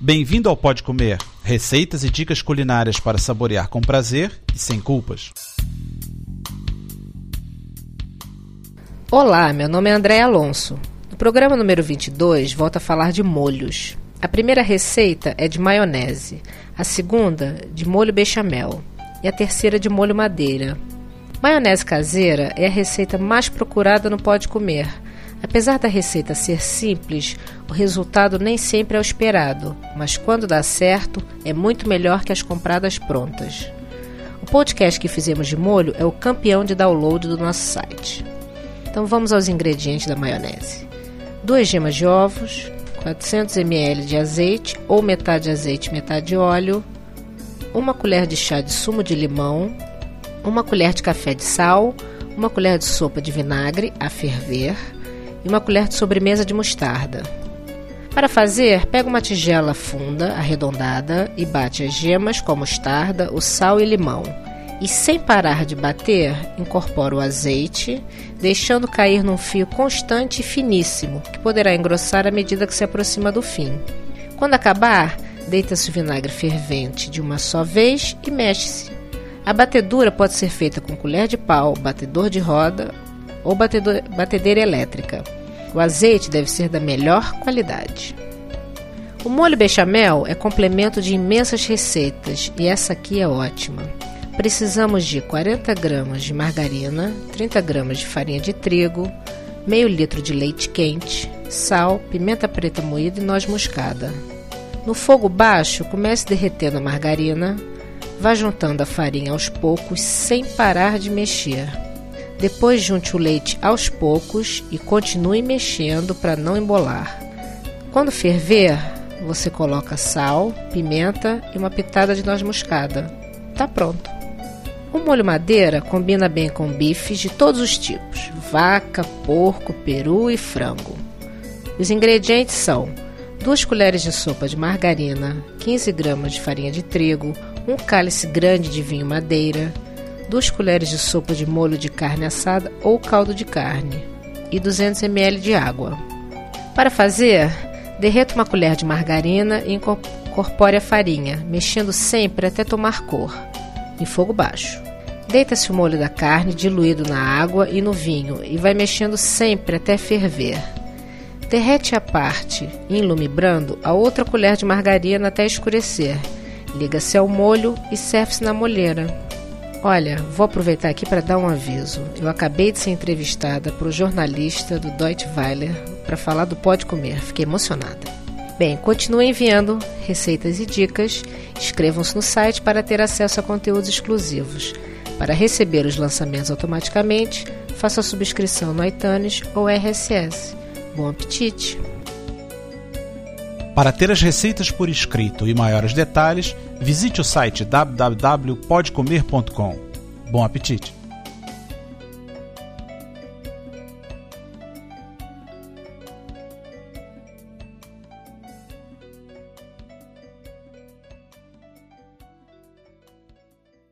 Bem-vindo ao Pode Comer, receitas e dicas culinárias para saborear com prazer e sem culpas. Olá, meu nome é André Alonso. No programa número 22, volto a falar de molhos. A primeira receita é de maionese, a segunda de molho bechamel e a terceira de molho madeira. Maionese caseira é a receita mais procurada no Pode Comer Apesar da receita ser simples, o resultado nem sempre é o esperado, mas quando dá certo, é muito melhor que as compradas prontas. O podcast que fizemos de molho é o campeão de download do nosso site. Então vamos aos ingredientes da maionese: 2 gemas de ovos, 400 ml de azeite ou metade azeite, metade óleo, uma colher de chá de sumo de limão, uma colher de café de sal, uma colher de sopa de vinagre a ferver e uma colher de sobremesa de mostarda. Para fazer, pega uma tigela funda, arredondada, e bate as gemas com a mostarda, o sal e limão. E sem parar de bater, incorpora o azeite, deixando cair num fio constante e finíssimo, que poderá engrossar à medida que se aproxima do fim. Quando acabar, deita-se o vinagre fervente de uma só vez e mexe-se. A batedura pode ser feita com colher de pau, batedor de roda ou batedor, batedeira elétrica. O azeite deve ser da melhor qualidade. O molho bechamel é complemento de imensas receitas e essa aqui é ótima. Precisamos de 40 gramas de margarina, 30 gramas de farinha de trigo, meio litro de leite quente, sal, pimenta preta moída e noz moscada. No fogo baixo, comece derretendo a margarina, vá juntando a farinha aos poucos sem parar de mexer. Depois junte o leite aos poucos e continue mexendo para não embolar. Quando ferver, você coloca sal, pimenta e uma pitada de noz moscada. Tá pronto. O molho madeira combina bem com bifes de todos os tipos: vaca, porco, peru e frango. Os ingredientes são 2 colheres de sopa de margarina, 15 gramas de farinha de trigo, um cálice grande de vinho madeira, 2 colheres de sopa de molho de carne assada ou caldo de carne e 200 ml de água. Para fazer, derreta uma colher de margarina e incorpore a farinha, mexendo sempre até tomar cor, em fogo baixo. Deita-se o molho da carne diluído na água e no vinho e vai mexendo sempre até ferver. Derrete a parte, em lume brando, a outra colher de margarina até escurecer. Liga-se ao molho e serve-se na molheira. Olha, vou aproveitar aqui para dar um aviso. Eu acabei de ser entrevistada por um jornalista do Deutsche Welle para falar do Pode Comer. Fiquei emocionada. Bem, continuem enviando receitas e dicas. Inscrevam-se no site para ter acesso a conteúdos exclusivos. Para receber os lançamentos automaticamente, faça a subscrição no iTunes ou RSS. Bom apetite! Para ter as receitas por escrito e maiores detalhes, visite o site www.podcomer.com. Bom apetite!